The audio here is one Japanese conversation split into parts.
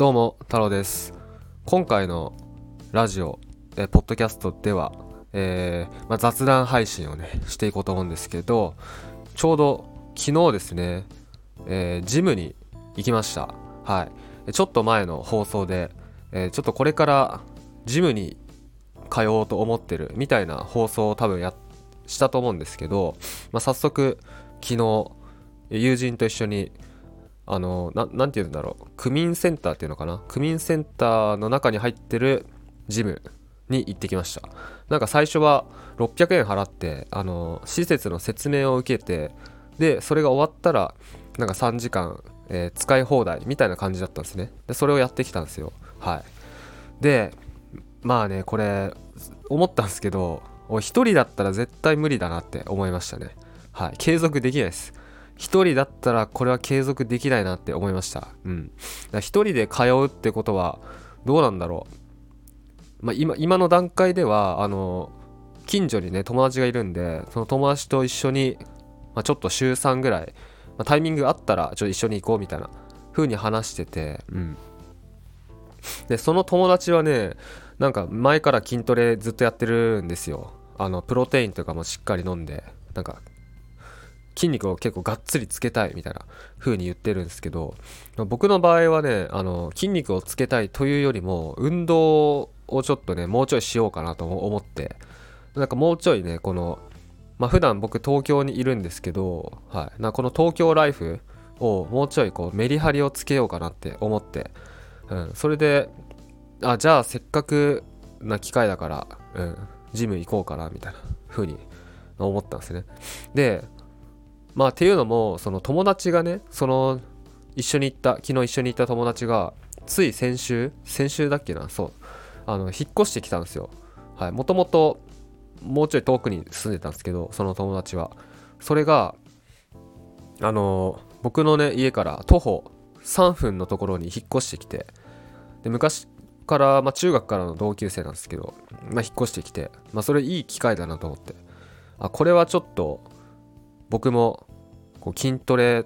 どうも太郎です。今回のラジオえポッドキャストでは、えーまあ、雑談配信をねしていこうと思うんですけどちょうど昨日ですね、えージムに行きました。はい。ちょっと前の放送で、えちょっとこれからジムに通おうと思ってるみたいな放送を多分やしたと思うんですけど、まあ、早速昨日友人と一緒にあのななんて言うんだろう。区民センターっていうのかな？区民センターの中に入ってるジムに行ってきました。なんか最初は600円払ってあの施設の説明を受けてでそれが終わったらなんか3時間、えー使い放題みたいな感じだったんですね。でそれをやってきたんですよ。はい。でまあねこれ思ったんですけどお一人だったら絶対無理だなって思いましたね。はい。継続できないです。一人だったらこれは継続できないなって思いました。うん。だから一人で通うってことはどうなんだろう。まあ今今の段階ではあの近所にね友達がいるんでその友達と一緒に、まあ、ちょっと週3ぐらい、まあ、タイミングあったらちょっと一緒に行こうみたいな風に話しててうん。でその友達はねなんか前から筋トレずっとやってるんですよ。あのプロテインとかもしっかり飲んでなんか筋肉を結構がっつりつけたいみたいな風に言ってるんですけど僕の場合はねあの筋肉をつけたいというよりも運動をちょっとねもうちょいしようかなと思ってなんかもうちょいねこのまあ普段僕東京にいるんですけど、はい、なこの東京ライフをもうちょいこうメリハリをつけようかなって思って、うん、それであじゃあせっかくな機会だから、うん、ジム行こうかなみたいな風に思ったんですね。でまあっていうのもその友達がねその一緒に行った昨日一緒に行った友達がつい先週先週だっけなそうあの引っ越してきたんですよ。はいもともともうちょい遠くに住んでたんですけどその友達は。それがあの僕のね家から徒歩3分のところに引っ越してきてで昔から、まあ、中学からの同級生なんですけど、まあ、引っ越してきて、まあ、それいい機会だなと思って。あこれはちょっと僕もこう筋トレ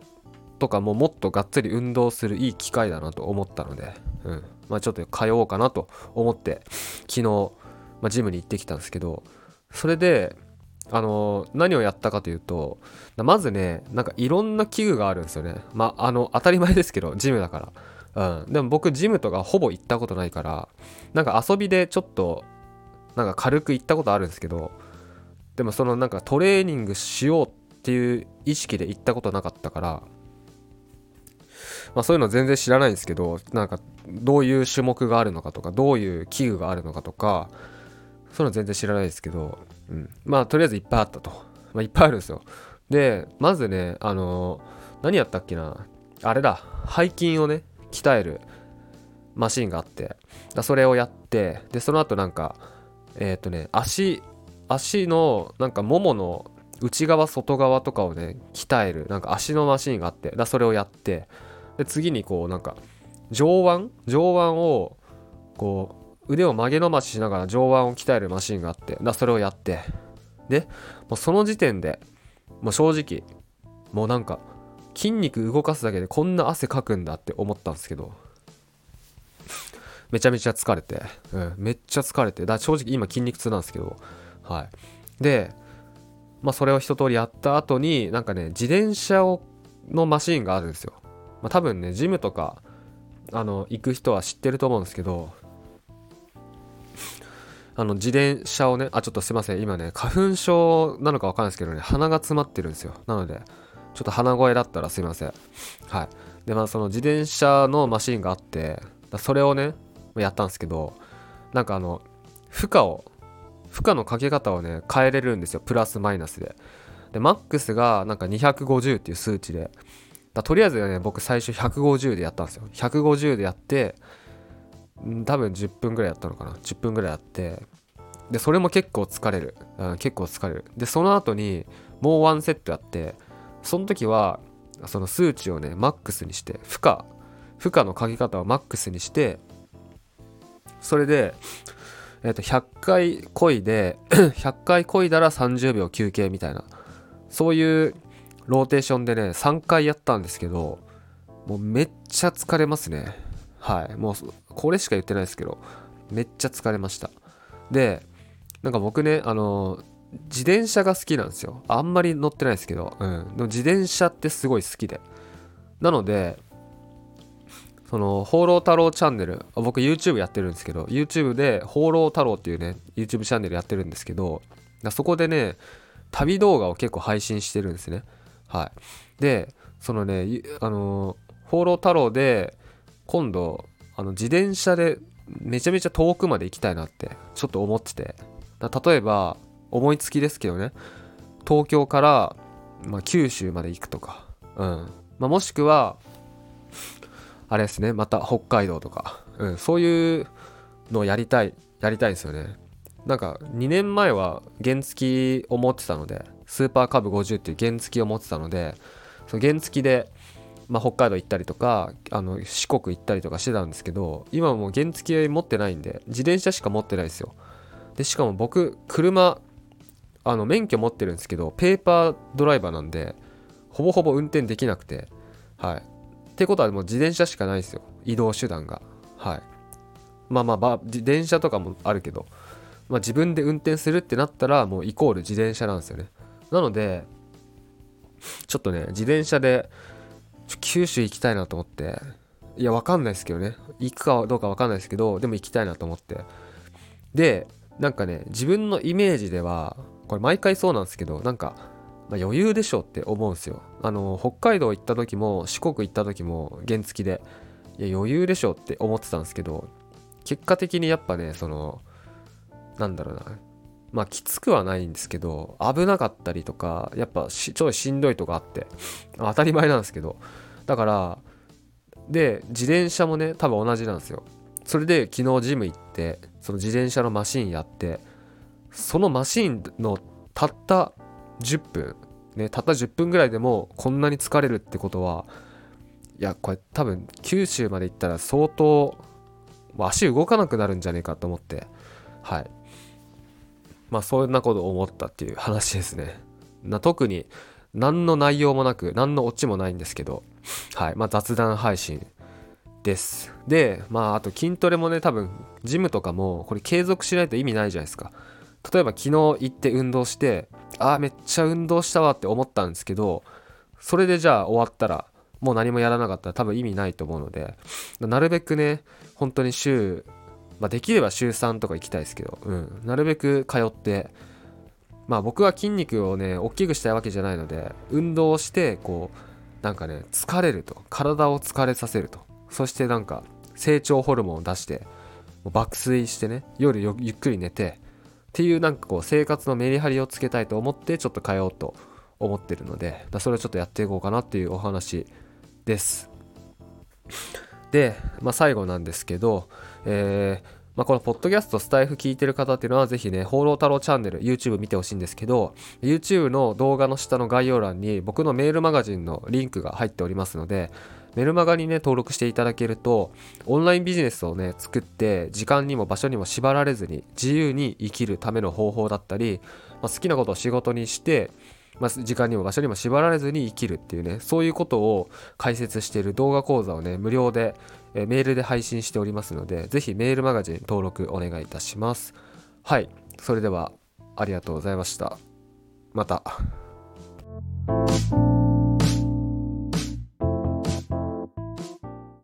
とかももっとがっつり運動するいい機会だなと思ったので、うん。まあ、ちょっと通おうかなと思って昨日、まあ、ジムに行ってきたんですけどそれであの何をやったかというとまずねなんかいろんな器具があるんですよね。まああの当たり前ですけどジムだから。うん、でも僕ジムとかほぼ行ったことないからなんか遊びでちょっとなんか軽く行ったことあるんですけどでもそのなんかトレーニングしようってっていう意識で行ったことなかったからまあそういうの全然知らないんですけどなんかどういう種目があるのかとかどういう器具があるのかとかそういうの全然知らないですけど、うん、まあとりあえずいっぱいあったと、まあ、いっぱいあるんですよ。でまずねあの何やったっけな？あれだ。背筋をね鍛えるマシンがあってだそれをやってでその後なんかえっ、とね足足のなんかももの内側外側とかをね鍛えるなんか足のマシンがあってだそれをやってで次にこうなんか上腕？上腕をこう腕を曲げ伸ばししながら上腕を鍛えるマシンがあってだそれをやってでもうその時点でもう正直もうなんか筋肉動かすだけでこんな汗かくんだって思ったんですけどめちゃめちゃ疲れて、うん、めっちゃ疲れてだ正直今筋肉痛なんですけどはい。でまあそれを一通りやった後になんかね自転車をのマシーンがあるんですよ、まあ、多分ねジムとかあの行く人は知ってると思うんですけどあの自転車をねあちょっとすいません。今ね花粉症なのかわかんないですけどね鼻が詰まってるんですよ。なのでちょっと鼻声だったらすいません。はい。でまあその自転車のマシーンがあってそれをねやったんですけどなんかあの負荷を負荷のかけ方をね変えれるんですよ。プラスマイナスで。でマックスがなんか250っていう数値で。だとりあえずね僕最初150でやったんですよ。150でやって多分10分ぐらいやったのかな。10分ぐらいやって。でそれも結構疲れる、うん、結構疲れる。でその後にもうワンセットやってその時はその数値をねマックスにして負荷。負荷のかけ方をマックスにしてそれで、えー、と100回漕いで 100回漕いだら30秒休憩みたいな。そういうローテーションでね3回やったんですけどもうめっちゃ疲れますね。はい。もうこれしか言ってないですけどめっちゃ疲れました。でなんか僕ねあの自転車が好きなんですよ。あんまり乗ってないですけど、うん、でも自転車ってすごい好きで。なのでその「放浪太郎チャンネル」僕 YouTube やってるんですけど YouTube で「放浪太郎」っていうね YouTube チャンネルやってるんですけどそこでね旅動画を結構配信してるんですね。はい。でそのねあの「放浪太郎」で今度あの自転車でめちゃめちゃ遠くまで行きたいなってちょっと思ってて。例えば思いつきですけどね。東京から、まあ、九州まで行くとか、うん。まあ、もしくはあれですね。また北海道とか、うん、そういうのをやりたいやりたいですよね。なんか2年前は原付を持ってたのでスーパーカブ50っていう原付を持ってたのでその原付で、まあ、北海道行ったりとかあの四国行ったりとかしてたんですけど今はもう原付持ってないんで自転車しか持ってないですよ。でしかも僕車あの免許持ってるんですけどペーパードライバーなんでほぼほぼ運転できなくて。はい。ってことはもう自転車しかないですよ。移動手段が。はい。まあまあ自転車とかもあるけど、まあ、自分で運転するってなったらもうイコール自転車なんですよね。なのでちょっとね自転車で九州行きたいなと思って。いやわかんないですけどね。行くかどうかわかんないですけどでも行きたいなと思って。でなんかね自分のイメージではこれ毎回そうなんですけどなんか、まあ、余裕でしょって思うんですよ。あの北海道行った時も四国行った時も原付で。いや余裕でしょって思ってたんですけど結果的にやっぱねそのなんだろうな。まあきつくはないんですけど危なかったりとかやっぱちょいしんどいとかあって当たり前なんですけどだからで自転車もね多分同じなんですよ。それで昨日ジム行ってその自転車のマシンやってそのマシンのたった10分ねたった10分ぐらいでもこんなに疲れるってことはいやこれ多分九州まで行ったら相当足動かなくなるんじゃねえかと思ってはい。まあそんなこと思ったっていう話ですね。な特に何の内容もなく何のオチもないんですけどはい。まあ雑談配信です。でまああと筋トレもね多分ジムとかもこれ継続しないと意味ないじゃないですか。例えば昨日行って運動してああめっちゃ運動したわって思ったんですけどそれでじゃあ終わったらもう何もやらなかったら多分意味ないと思うのでなるべくね本当に週、まあ、できれば週3とか行きたいですけど、うん、なるべく通ってまあ僕は筋肉をね大きくしたいわけじゃないので運動してこうなんかね疲れると体を疲れさせると。そしてなんか成長ホルモンを出して爆睡してね夜ゆっくり寝てっていうなんかこう生活のメリハリをつけたいと思ってちょっと変えようと思ってるのでそれをちょっとやっていこうかなっていうお話です。で、まあ、最後なんですけど、えーまあ、このポッドキャストスタイフ聞いてる方っていうのはぜひね、放浪太郎チャンネル、YouTube 見てほしいんですけど、YouTube の動画の下の概要欄に僕のメールマガジンのリンクが入っておりますので、メルマガにね、登録していただけると、オンラインビジネスをね、作って、時間にも場所にも縛られずに、自由に生きるための方法だったり、まあ、好きなことを仕事にして、まあ、時間にも場所にも縛られずに生きるっていうね、そういうことを解説している動画講座をね、無料で、えメールで配信しておりますので、ぜひメールマガジン登録お願いいたします。はい、それではありがとうございました。また。